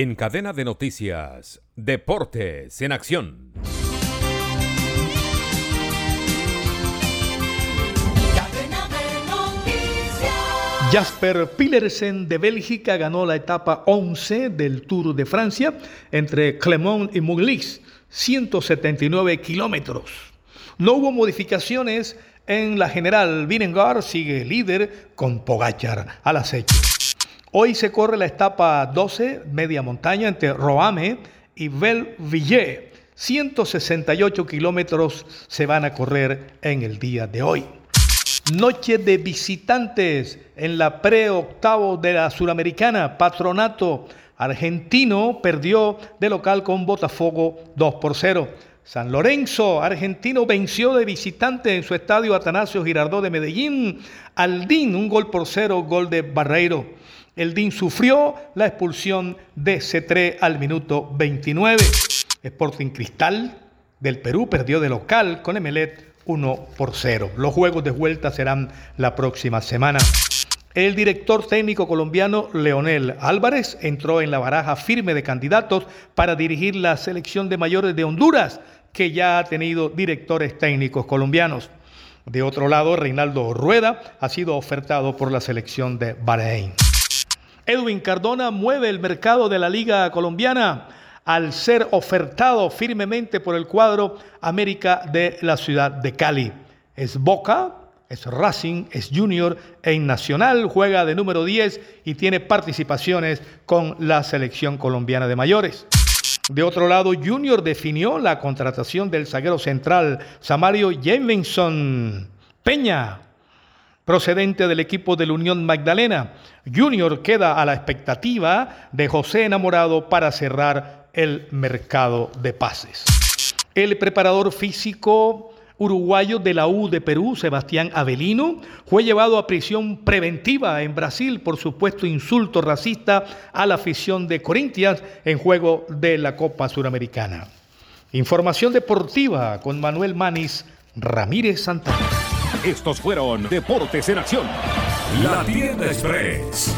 En cadena de noticias, Deportes en Acción. Jasper Pillersen de Bélgica ganó la etapa 11 del Tour de Francia entre Clermont y Muglis, 179 kilómetros. No hubo modificaciones en la general. Vingegaard sigue líder con Pogachar al acecho. Hoy se corre la etapa 12, media montaña, entre Roame y Belville. 168 kilómetros se van a correr en el día de hoy. Noche de visitantes en la pre-octavo de la Suramericana. Patronato argentino perdió de local con Botafogo 2 por 0. San Lorenzo, argentino, venció de visitante en su estadio Atanasio Girardot de Medellín al DIN, un gol por cero, gol de Barreiro. El DIN sufrió la expulsión de C3 al minuto 29. Sporting Cristal del Perú perdió de local con Emelet 1 por 0. Los juegos de vuelta serán la próxima semana. El director técnico colombiano Leonel Álvarez entró en la baraja firme de candidatos para dirigir la selección de mayores de Honduras, que ya ha tenido directores técnicos colombianos. De otro lado, Reinaldo Rueda ha sido ofertado por la selección de Bahrein. Edwin Cardona mueve el mercado de la Liga Colombiana al ser ofertado firmemente por el cuadro América de la ciudad de Cali. Es Boca, es Racing, es Junior en Nacional, juega de número 10 y tiene participaciones con la selección colombiana de mayores. De otro lado, Junior definió la contratación del zaguero central Samario Jameson Peña, procedente del equipo de la Unión Magdalena. Junior queda a la expectativa de José Enamorado para cerrar el mercado de pases. El preparador físico uruguayo de la U de Perú, Sebastián Avelino, fue llevado a prisión preventiva en Brasil por supuesto insulto racista a la afición de Corinthians en juego de la Copa Suramericana. Información deportiva con Manuel Manis Ramírez Santana. Estos fueron Deportes en Acción. La Tienda Express.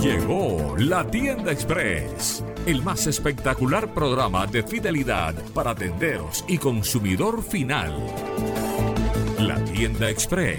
Llegó la Tienda Express el más espectacular programa de fidelidad para tenderos y consumidor final. La Tienda Express,